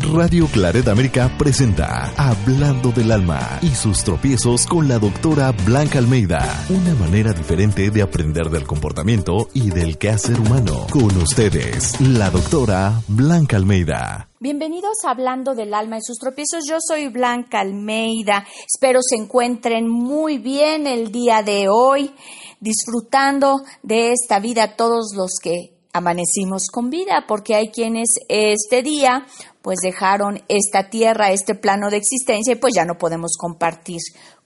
Radio Claret América presenta Hablando del Alma y sus tropiezos con la doctora Blanca Almeida. Una manera diferente de aprender del comportamiento y del quehacer humano. Con ustedes, la doctora Blanca Almeida. Bienvenidos a Hablando del Alma y sus tropiezos. Yo soy Blanca Almeida. Espero se encuentren muy bien el día de hoy, disfrutando de esta vida todos los que amanecimos con vida, porque hay quienes este día pues dejaron esta tierra, este plano de existencia y pues ya no podemos compartir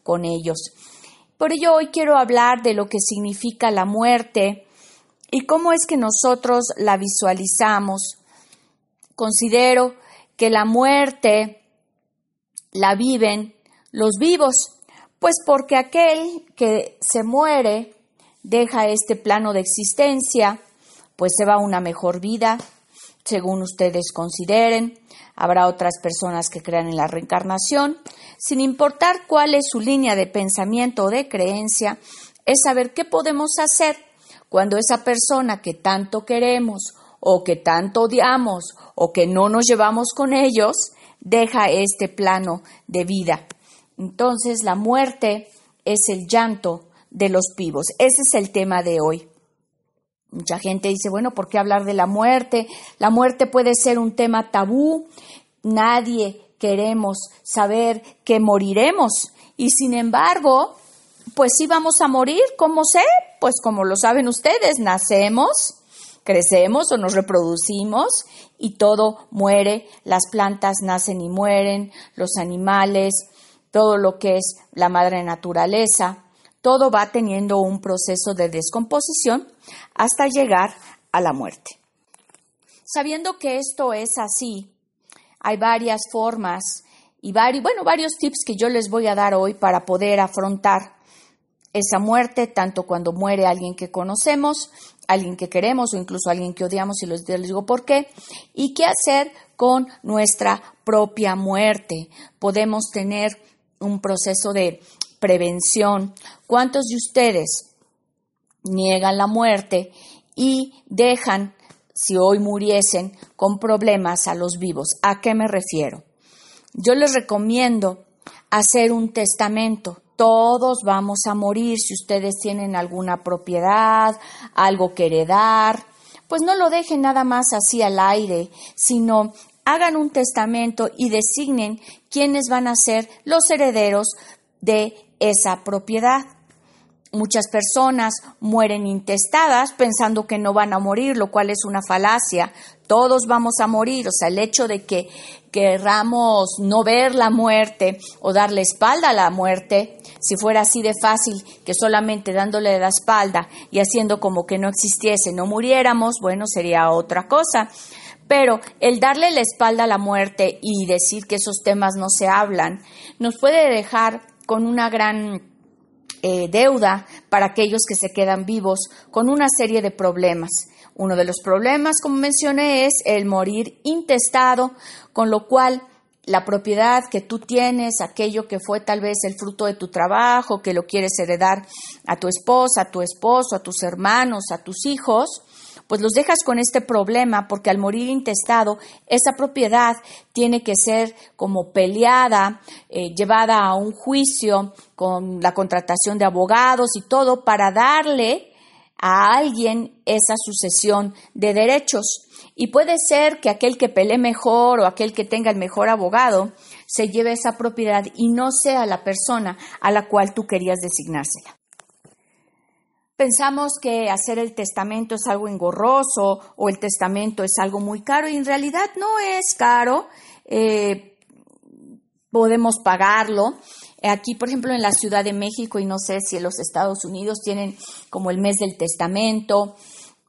con ellos. Por ello hoy quiero hablar de lo que significa la muerte y cómo es que nosotros la visualizamos. Considero que la muerte la viven los vivos, pues porque aquel que se muere deja este plano de existencia, pues se va a una mejor vida, según ustedes consideren. Habrá otras personas que crean en la reencarnación. Sin importar cuál es su línea de pensamiento o de creencia, es saber qué podemos hacer cuando esa persona que tanto queremos o que tanto odiamos o que no nos llevamos con ellos deja este plano de vida. Entonces la muerte es el llanto de los vivos. Ese es el tema de hoy. Mucha gente dice, bueno, ¿por qué hablar de la muerte? La muerte puede ser un tema tabú. Nadie queremos saber que moriremos. Y sin embargo, pues sí vamos a morir. ¿Cómo sé? Pues como lo saben ustedes, nacemos, crecemos o nos reproducimos y todo muere. Las plantas nacen y mueren, los animales, todo lo que es la madre naturaleza todo va teniendo un proceso de descomposición hasta llegar a la muerte. Sabiendo que esto es así, hay varias formas y varios, bueno, varios tips que yo les voy a dar hoy para poder afrontar esa muerte, tanto cuando muere alguien que conocemos, alguien que queremos o incluso alguien que odiamos, y les digo por qué, y qué hacer con nuestra propia muerte. Podemos tener un proceso de prevención. ¿Cuántos de ustedes niegan la muerte y dejan, si hoy muriesen, con problemas a los vivos? ¿A qué me refiero? Yo les recomiendo hacer un testamento. Todos vamos a morir si ustedes tienen alguna propiedad, algo que heredar. Pues no lo dejen nada más así al aire, sino hagan un testamento y designen quiénes van a ser los herederos de esa propiedad. Muchas personas mueren intestadas pensando que no van a morir, lo cual es una falacia. Todos vamos a morir, o sea, el hecho de que querramos no ver la muerte o darle espalda a la muerte, si fuera así de fácil que solamente dándole la espalda y haciendo como que no existiese no muriéramos, bueno, sería otra cosa. Pero el darle la espalda a la muerte y decir que esos temas no se hablan nos puede dejar con una gran eh, deuda para aquellos que se quedan vivos, con una serie de problemas. Uno de los problemas, como mencioné, es el morir intestado, con lo cual la propiedad que tú tienes, aquello que fue tal vez el fruto de tu trabajo, que lo quieres heredar a tu esposa, a tu esposo, a tus hermanos, a tus hijos, pues los dejas con este problema porque al morir intestado, esa propiedad tiene que ser como peleada, eh, llevada a un juicio con la contratación de abogados y todo para darle a alguien esa sucesión de derechos. Y puede ser que aquel que pelee mejor o aquel que tenga el mejor abogado se lleve esa propiedad y no sea la persona a la cual tú querías designársela. Pensamos que hacer el testamento es algo engorroso o el testamento es algo muy caro y en realidad no es caro. Eh, podemos pagarlo. Aquí, por ejemplo, en la Ciudad de México y no sé si en los Estados Unidos tienen como el mes del testamento,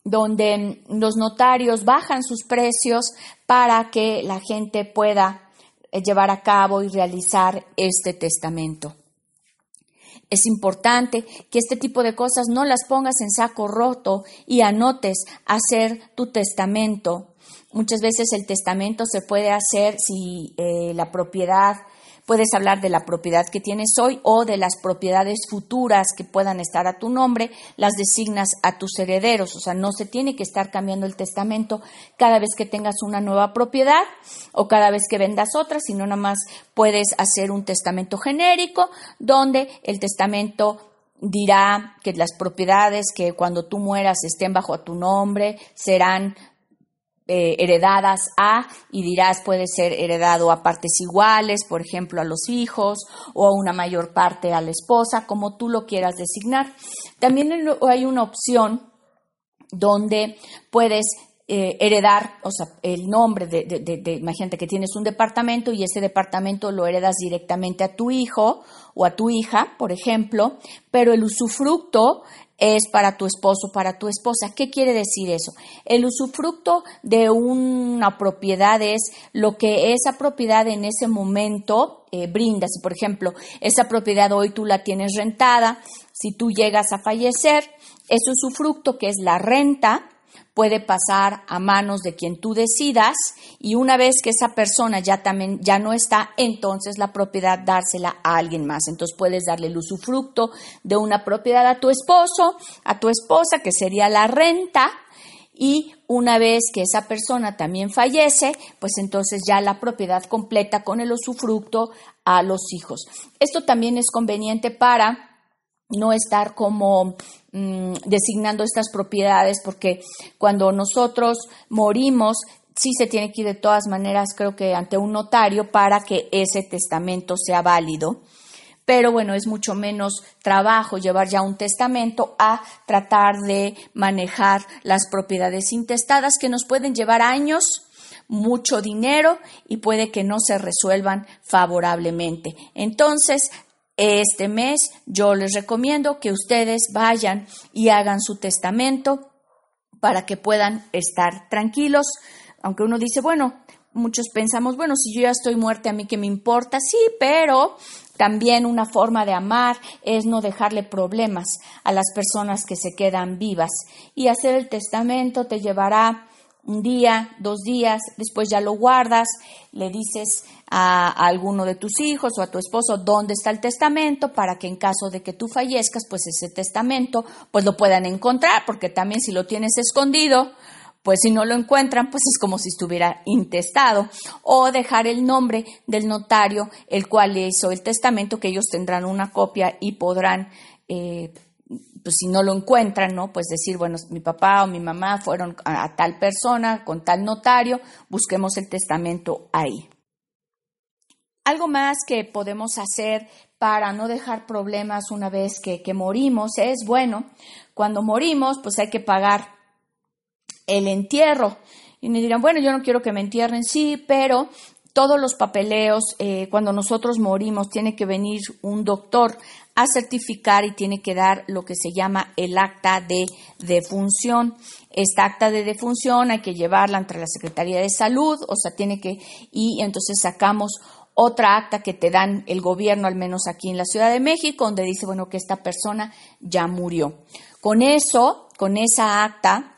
donde los notarios bajan sus precios para que la gente pueda eh, llevar a cabo y realizar este testamento. Es importante que este tipo de cosas no las pongas en saco roto y anotes hacer tu testamento. Muchas veces el testamento se puede hacer si eh, la propiedad Puedes hablar de la propiedad que tienes hoy o de las propiedades futuras que puedan estar a tu nombre, las designas a tus herederos, o sea, no se tiene que estar cambiando el testamento cada vez que tengas una nueva propiedad o cada vez que vendas otra, sino nada más puedes hacer un testamento genérico donde el testamento dirá que las propiedades que cuando tú mueras estén bajo tu nombre serán eh, heredadas a y dirás puede ser heredado a partes iguales, por ejemplo a los hijos o a una mayor parte a la esposa, como tú lo quieras designar. También hay una opción donde puedes eh, heredar, o sea, el nombre de, de, imagínate que tienes un departamento y ese departamento lo heredas directamente a tu hijo o a tu hija, por ejemplo, pero el usufructo es para tu esposo, para tu esposa. ¿Qué quiere decir eso? El usufructo de una propiedad es lo que esa propiedad en ese momento eh, brinda. Si, por ejemplo, esa propiedad hoy tú la tienes rentada, si tú llegas a fallecer, ese usufructo que es la renta, puede pasar a manos de quien tú decidas y una vez que esa persona ya también ya no está, entonces la propiedad dársela a alguien más. Entonces puedes darle el usufructo de una propiedad a tu esposo, a tu esposa, que sería la renta, y una vez que esa persona también fallece, pues entonces ya la propiedad completa con el usufructo a los hijos. Esto también es conveniente para no estar como mm, designando estas propiedades, porque cuando nosotros morimos, sí se tiene que ir de todas maneras, creo que ante un notario para que ese testamento sea válido. Pero bueno, es mucho menos trabajo llevar ya un testamento a tratar de manejar las propiedades intestadas que nos pueden llevar años, mucho dinero y puede que no se resuelvan favorablemente. Entonces, este mes yo les recomiendo que ustedes vayan y hagan su testamento para que puedan estar tranquilos, aunque uno dice, bueno, muchos pensamos, bueno, si yo ya estoy muerta, a mí qué me importa, sí, pero también una forma de amar es no dejarle problemas a las personas que se quedan vivas. Y hacer el testamento te llevará un día, dos días, después ya lo guardas, le dices a, alguno de tus hijos o a tu esposo dónde está el testamento para que en caso de que tú fallezcas, pues ese testamento pues lo puedan encontrar, porque también si lo tienes escondido, pues si no lo encuentran, pues es como si estuviera intestado. O dejar el nombre del notario, el cual hizo el testamento, que ellos tendrán una copia y podrán eh, pues si no lo encuentran, ¿no? Pues decir, bueno, mi papá o mi mamá fueron a, tal persona con tal notario, busquemos el testamento ahí. Algo más que podemos hacer para no dejar problemas una vez que, que morimos es, bueno, cuando morimos, pues hay que pagar el entierro. Y me dirán, bueno, yo no quiero que me entierren, sí, pero todos los papeleos, eh, cuando nosotros morimos, tiene que venir un doctor a certificar y tiene que dar lo que se llama el acta de defunción. Esta acta de defunción hay que llevarla entre la Secretaría de Salud, o sea, tiene que, y entonces sacamos otra acta que te dan el gobierno, al menos aquí en la Ciudad de México, donde dice, bueno, que esta persona ya murió. Con eso, con esa acta,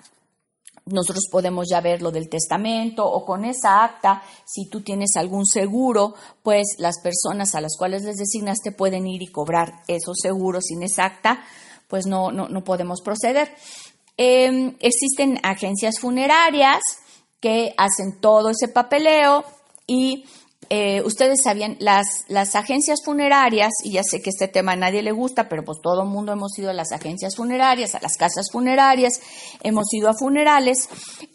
nosotros podemos ya ver lo del testamento o con esa acta, si tú tienes algún seguro, pues las personas a las cuales les designaste pueden ir y cobrar esos seguros sin esa acta, pues no, no, no podemos proceder. Em, existen agencias funerarias que hacen todo ese papeleo y eh, ustedes sabían, las, las agencias funerarias, y ya sé que este tema a nadie le gusta, pero pues todo el mundo hemos ido a las agencias funerarias, a las casas funerarias, hemos ido a funerales,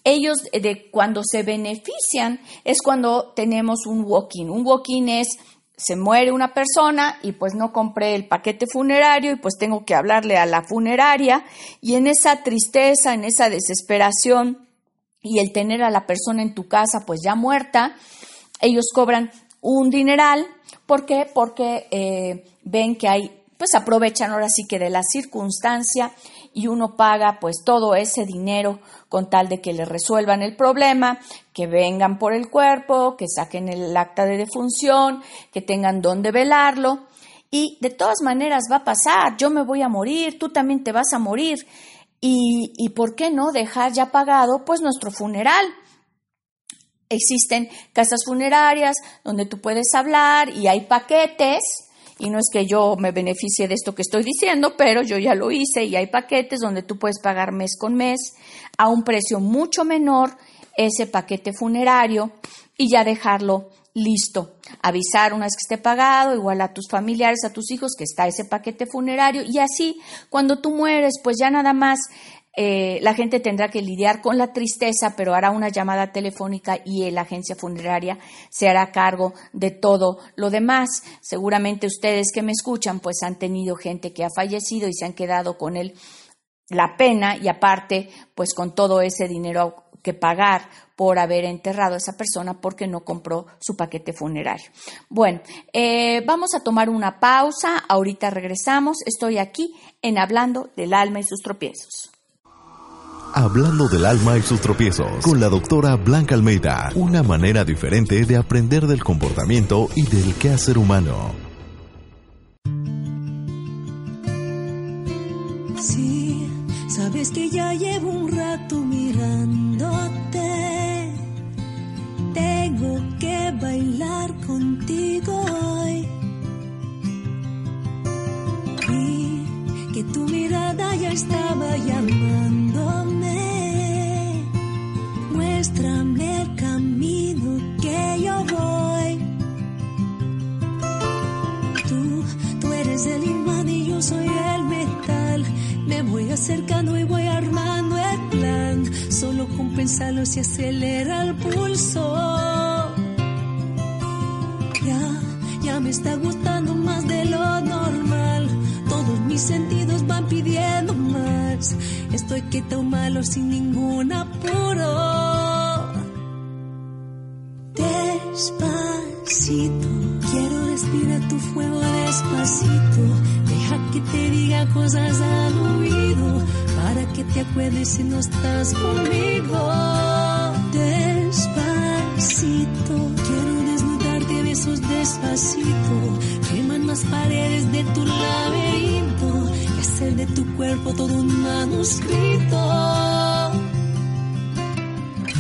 ellos de cuando se benefician es cuando tenemos un walk-in. Un walk-in es se muere una persona y pues no compré el paquete funerario y pues tengo que hablarle a la funeraria y en esa tristeza, en esa desesperación y el tener a la persona en tu casa pues ya muerta, ellos cobran un dineral. ¿Por qué? Porque eh, ven que hay, pues aprovechan ahora sí que de la circunstancia y uno paga pues todo ese dinero con tal de que le resuelvan el problema, que vengan por el cuerpo, que saquen el acta de defunción, que tengan donde velarlo. Y de todas maneras va a pasar, yo me voy a morir, tú también te vas a morir. Y, y por qué no dejar ya pagado pues nuestro funeral Existen casas funerarias donde tú puedes hablar y hay paquetes. Y no es que yo me beneficie de esto que estoy diciendo, pero yo ya lo hice y hay paquetes donde tú puedes pagar mes con mes a un precio mucho menor ese paquete funerario y ya dejarlo listo. Avisar una vez que esté pagado, igual a tus familiares, a tus hijos, que está ese paquete funerario y así cuando tú mueres, pues ya nada más eh, la gente tendrá que lidiar con la tristeza, pero hará una llamada telefónica y la agencia funeraria se hará cargo de todo lo demás. Seguramente ustedes que me escuchan, pues han tenido gente que ha fallecido y se han quedado con él la pena y aparte, pues con todo ese dinero que pagar por haber enterrado a esa persona porque no compró su paquete funerario. Bueno, eh, vamos a tomar una pausa, ahorita regresamos, estoy aquí en Hablando del alma y sus tropiezos. Hablando del alma y sus tropiezos con la doctora Blanca Almeida, una manera diferente de aprender del comportamiento y del quehacer humano. Sí, sabes que ya llevo un rato mirándote. Tengo que bailar contigo hoy. Y que tu mirada ya estaba sin ningún apuro. Despacito, quiero respirar tu fuego despacito. Deja que te diga cosas al oído para que te acuerdes si no estás conmigo. Tu cuerpo todo un manuscrito.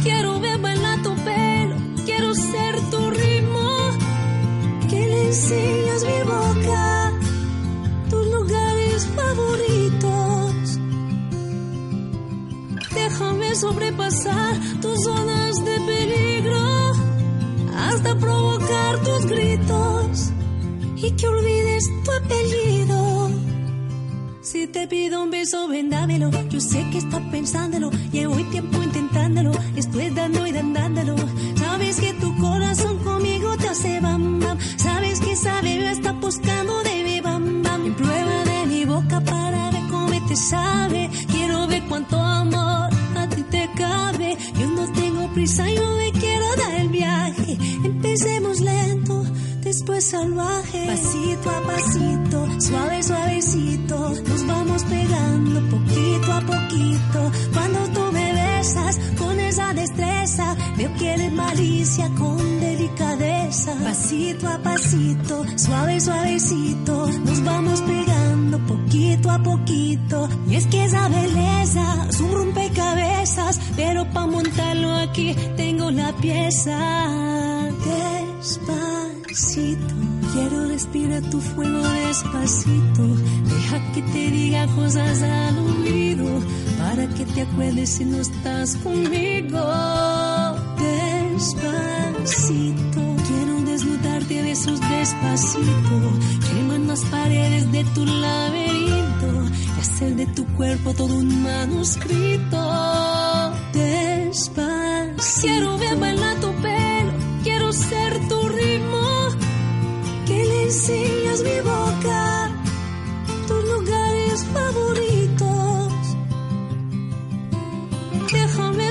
Quiero ver bailar tu pelo, quiero ser tu ritmo. Que le enseñas mi boca, tus lugares favoritos. Déjame sobrepasar tus zonas de peligro hasta provocar tus gritos y que olvides tu apellido. Te pido un beso, ven dámelo. Yo sé que estás pensándolo. Llevo tiempo intentándolo. Estoy dando y dándolo. Sabes que tu corazón conmigo te hace bam bam. Sabes que esa bebé está buscando de mi bam bam. Y prueba de mi boca para ver cómo te sabe. Quiero ver cuánto amor a ti te cabe. Yo no tengo prisa, yo me quiero dar el viaje. Empecemos lento después salvaje. Pasito a pasito, suave, suavecito, con delicadeza. Pasito a pasito, suave, suavecito, nos vamos pegando poquito a poquito. Y es que esa belleza es un rompecabezas, pero para montarlo aquí tengo la pieza. Despacito, quiero respirar tu fuego despacito. Deja que te diga cosas al oído para que te acuerdes si no estás conmigo. Despacito, quiero desnudarte a besos despacito. Queman las paredes de tu laberinto y hacer de tu cuerpo todo un manuscrito. Despacito, quiero ver bailar tu pelo, quiero ser tu ritmo. Que le enseñas mi boca,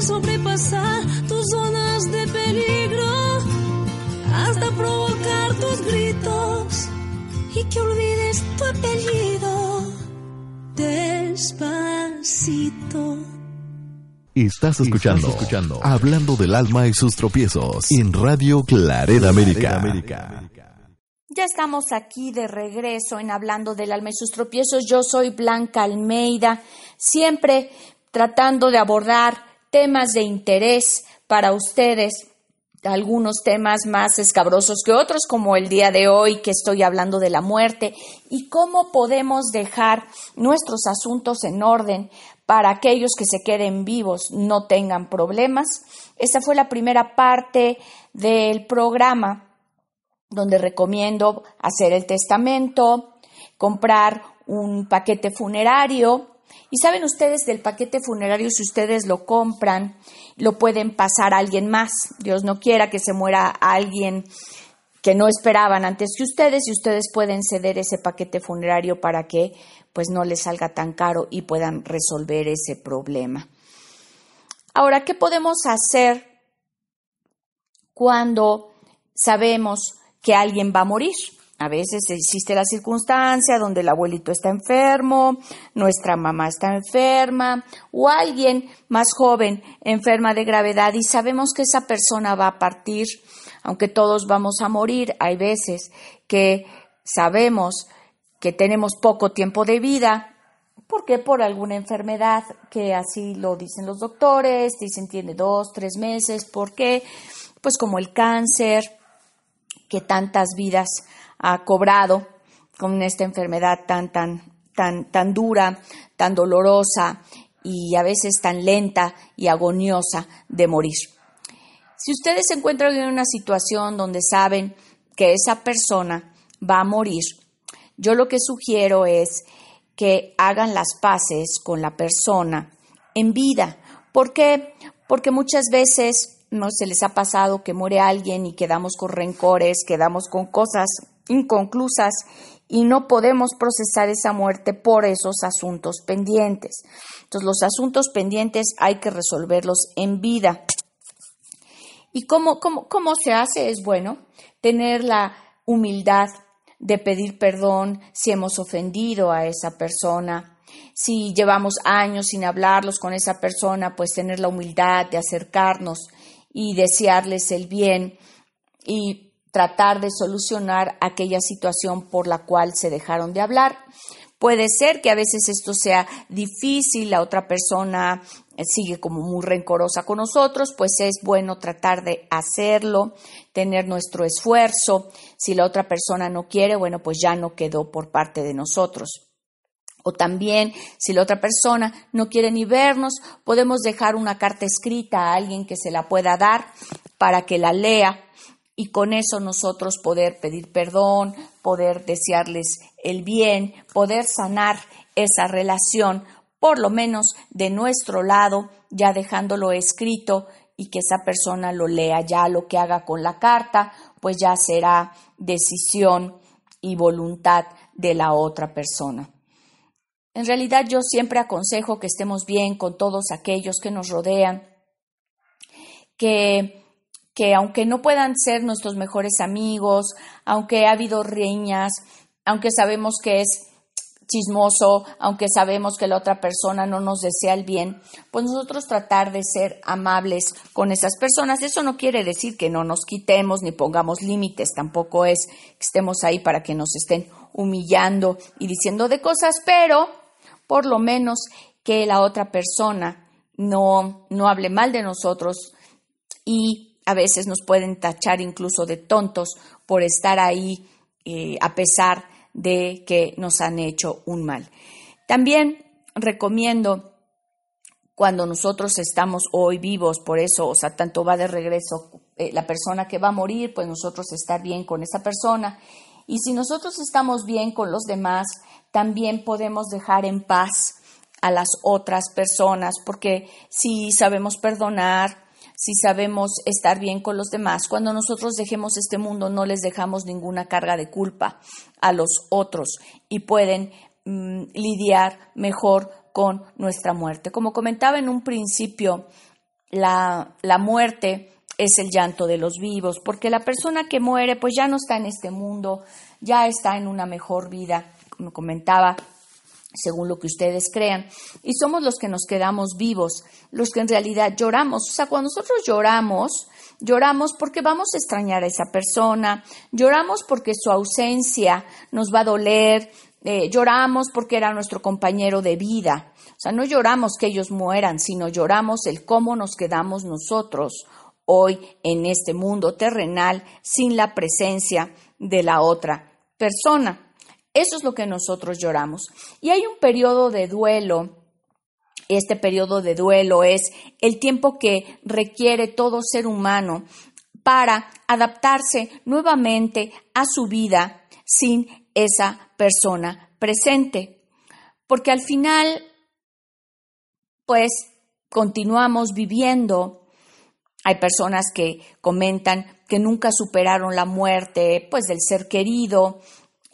sobrepasar tus zonas de peligro hasta provocar tus gritos y que olvides tu apellido. Despacito. Estás escuchando, escuchando Hablando del alma y sus tropiezos en Radio Clareda América. Ya estamos aquí de regreso en Hablando del alma y sus tropiezos. Yo soy Blanca Almeida, siempre tratando de abordar temas de interés para ustedes algunos temas más escabrosos que otros, como el día de hoy que estoy hablando de la muerte, y cómo podemos dejar nuestros asuntos en orden para aquellos que se queden vivos no tengan problemas. Esta fue la primera parte del programa donde recomiendo hacer el testamento, comprar un paquete funerario. Y saben ustedes del paquete funerario, si ustedes lo compran, lo pueden pasar a alguien más. Dios no quiera que se muera alguien que no esperaban antes que ustedes y ustedes pueden ceder ese paquete funerario para que pues no les salga tan caro y puedan resolver ese problema. Ahora, ¿qué podemos hacer cuando sabemos que alguien va a morir? A veces existe la circunstancia donde el abuelito está enfermo, nuestra mamá está enferma o alguien más joven enferma de gravedad y sabemos que esa persona va a partir aunque todos vamos a morir, hay veces que sabemos que tenemos poco tiempo de vida, porque por alguna enfermedad, que así lo dicen los doctores, dicen tiene dos, tres meses, ¿por qué? Pues como el cáncer, que tantas vidas ha cobrado con esta enfermedad tan, tan, tan, tan dura, tan dolorosa y a veces tan lenta y agoniosa de morir. Si ustedes se encuentran en una situación donde saben que esa persona va a morir, yo lo que sugiero es que hagan las paces con la persona en vida. ¿Por qué? Porque muchas veces no se les ha pasado que muere alguien y quedamos con rencores, quedamos con cosas inconclusas y no podemos procesar esa muerte por esos asuntos pendientes. Entonces los asuntos pendientes hay que resolverlos en vida. ¿Y cómo, cómo, cómo se hace? Es bueno tener la humildad de pedir perdón si hemos ofendido a esa persona. Si llevamos años sin hablarlos con esa persona, pues tener la humildad de acercarnos y desearles el bien y tratar de solucionar aquella situación por la cual se dejaron de hablar. Puede ser que a veces esto sea difícil, la otra persona eh, sigue como muy rencorosa con nosotros, pues es bueno tratar de hacerlo, tener nuestro esfuerzo. Si la otra persona no quiere, bueno, pues ya no quedó por parte de nosotros. O también, si la otra persona no quiere ni vernos, podemos dejar una carta escrita a alguien que se la pueda dar para que la lea y con eso nosotros poder pedir perdón, poder desearles el bien, poder sanar esa relación, por lo menos de nuestro lado, ya dejándolo escrito y que esa persona lo lea, ya lo que haga con la carta, pues ya será decisión y voluntad de la otra persona. En realidad yo siempre aconsejo que estemos bien con todos aquellos que nos rodean, que que aunque no puedan ser nuestros mejores amigos, aunque ha habido riñas, aunque sabemos que es chismoso, aunque sabemos que la otra persona no nos desea el bien, pues nosotros tratar de ser amables con esas personas. Eso no quiere decir que no nos quitemos ni pongamos límites, tampoco es que estemos ahí para que nos estén humillando y diciendo de cosas, pero por lo menos que la otra persona no, no hable mal de nosotros y a veces nos pueden tachar incluso de tontos por estar ahí eh, a pesar de que nos han hecho un mal. También recomiendo cuando nosotros estamos hoy vivos, por eso, o sea, tanto va de regreso eh, la persona que va a morir, pues nosotros estar bien con esa persona. Y si nosotros estamos bien con los demás, también podemos dejar en paz a las otras personas, porque si sabemos perdonar, si sabemos estar bien con los demás. Cuando nosotros dejemos este mundo no les dejamos ninguna carga de culpa a los otros y pueden mm, lidiar mejor con nuestra muerte. Como comentaba en un principio, la, la muerte es el llanto de los vivos, porque la persona que muere pues ya no está en este mundo, ya está en una mejor vida, como comentaba según lo que ustedes crean, y somos los que nos quedamos vivos, los que en realidad lloramos. O sea, cuando nosotros lloramos, lloramos porque vamos a extrañar a esa persona, lloramos porque su ausencia nos va a doler, eh, lloramos porque era nuestro compañero de vida. O sea, no lloramos que ellos mueran, sino lloramos el cómo nos quedamos nosotros hoy en este mundo terrenal sin la presencia de la otra persona. Eso es lo que nosotros lloramos. Y hay un periodo de duelo. Este periodo de duelo es el tiempo que requiere todo ser humano para adaptarse nuevamente a su vida sin esa persona presente. Porque al final, pues, continuamos viviendo. Hay personas que comentan que nunca superaron la muerte, pues, del ser querido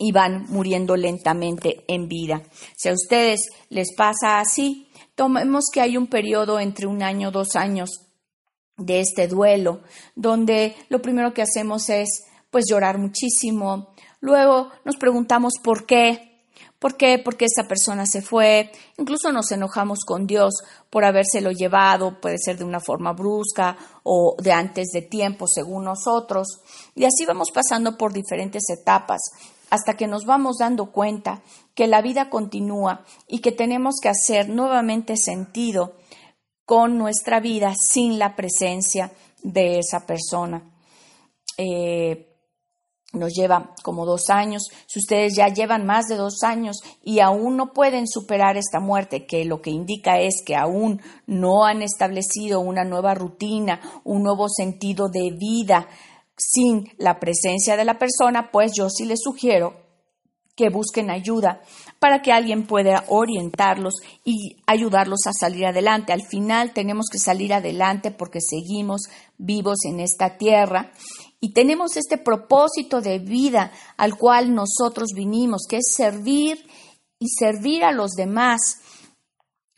y van muriendo lentamente en vida. Si a ustedes les pasa así, tomemos que hay un periodo entre un año, dos años de este duelo, donde lo primero que hacemos es pues llorar muchísimo. Luego nos preguntamos por qué, ¿Por qué? Porque esa persona se fue. Incluso nos enojamos con Dios por habérselo llevado, puede ser de una forma brusca o de antes de tiempo, según nosotros. Y así vamos pasando por diferentes etapas hasta que nos vamos dando cuenta que la vida continúa y que tenemos que hacer nuevamente sentido con nuestra vida sin la presencia de esa persona. Eh, nos lleva como dos años. Si ustedes ya llevan más de dos años y aún no pueden superar esta muerte, que lo que indica es que aún no han establecido una nueva rutina, un nuevo sentido de vida sin la presencia de la persona, pues yo sí les sugiero que busquen ayuda para que alguien pueda orientarlos y ayudarlos a salir adelante. Al final tenemos que salir adelante porque seguimos vivos en esta tierra y tenemos este propósito de vida al cual nosotros vinimos, que es servir y servir a los demás.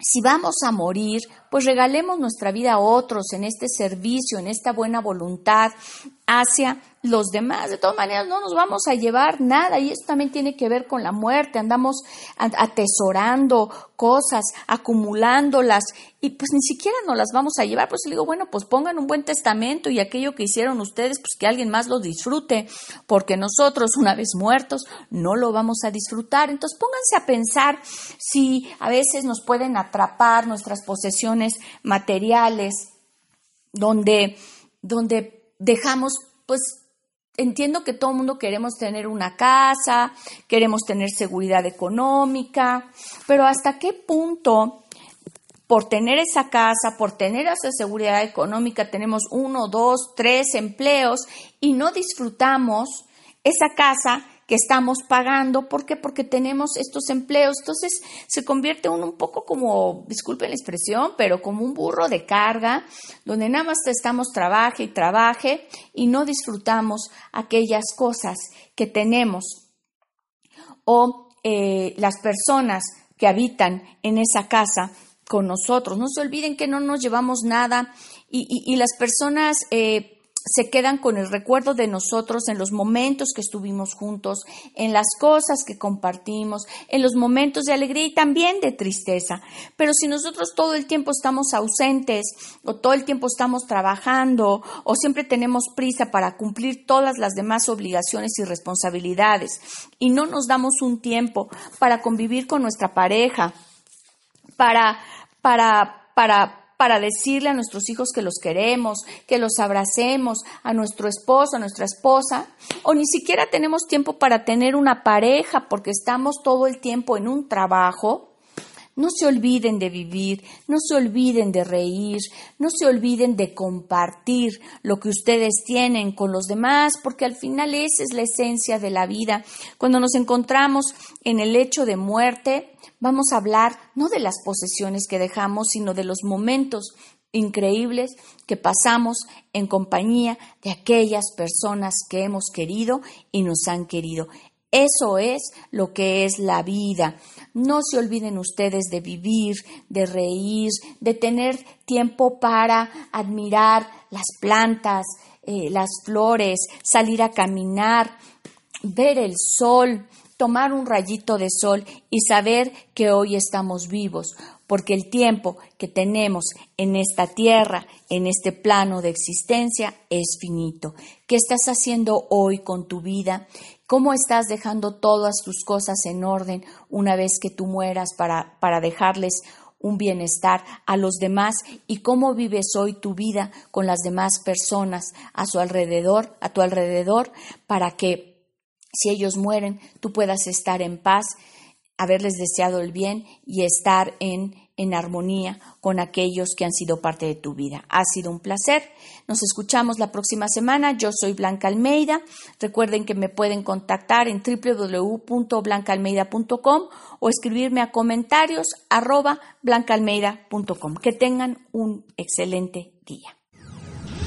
Si vamos a morir, pues regalemos nuestra vida a otros en este servicio, en esta buena voluntad hacia los demás. De todas maneras, no nos vamos a llevar nada y esto también tiene que ver con la muerte. Andamos atesorando cosas, acumulándolas y pues ni siquiera nos las vamos a llevar. Pues le digo, bueno, pues pongan un buen testamento y aquello que hicieron ustedes, pues que alguien más lo disfrute, porque nosotros una vez muertos no lo vamos a disfrutar. Entonces pónganse a pensar si a veces nos pueden atrapar nuestras posesiones materiales, donde, donde dejamos pues entiendo que todo el mundo queremos tener una casa, queremos tener seguridad económica, pero ¿hasta qué punto por tener esa casa, por tener esa seguridad económica, tenemos uno, dos, tres empleos y no disfrutamos esa casa que estamos pagando. ¿Por qué? Porque tenemos estos empleos. Entonces se convierte uno un poco como, disculpen la expresión, pero como un burro de carga, donde nada más estamos trabaje y trabaje y no disfrutamos aquellas cosas que tenemos. O eh, las personas que habitan en esa casa con nosotros. No se olviden que no nos llevamos nada y, las personas eh, se quedan con el recuerdo de nosotros en los momentos que estuvimos juntos, en las cosas que compartimos, en los momentos de alegría y también de tristeza. Pero si nosotros todo el tiempo estamos ausentes o todo el tiempo estamos trabajando o siempre tenemos prisa para cumplir todas las demás obligaciones y responsabilidades y no nos damos un tiempo para convivir con nuestra pareja, para, para, para para decirle a nuestros hijos que los queremos, que los abracemos, a nuestro esposo, a nuestra esposa, o ni siquiera tenemos tiempo para tener una pareja porque estamos todo el tiempo en un trabajo, no se olviden de vivir, no se olviden de reír, no se olviden de compartir lo que ustedes tienen con los demás, porque al final esa es la esencia de la vida. Cuando nos encontramos en el hecho de muerte, vamos a hablar no de las posesiones que dejamos, sino de los momentos increíbles que pasamos en compañía de aquellas personas que hemos querido y nos han querido. Eso es lo que es la vida. No se olviden ustedes de vivir, de reír, de tener tiempo para admirar las plantas, eh, las flores, salir a caminar, ver el sol, tomar un rayito de sol y saber que hoy estamos vivos, porque el tiempo que tenemos en esta tierra, en este plano de existencia, es finito. ¿Qué estás haciendo hoy con tu vida? ¿Cómo estás dejando todas tus cosas en orden una vez que tú mueras para, para dejarles un bienestar a los demás y cómo vives hoy tu vida con las demás personas a su alrededor, a tu alrededor, para que si ellos mueren, tú puedas estar en paz, haberles deseado el bien y estar en en armonía con aquellos que han sido parte de tu vida. Ha sido un placer. Nos escuchamos la próxima semana. Yo soy Blanca Almeida. Recuerden que me pueden contactar en www.blancaalmeida.com o escribirme a comentarios arroba blancaalmeida.com. Que tengan un excelente día.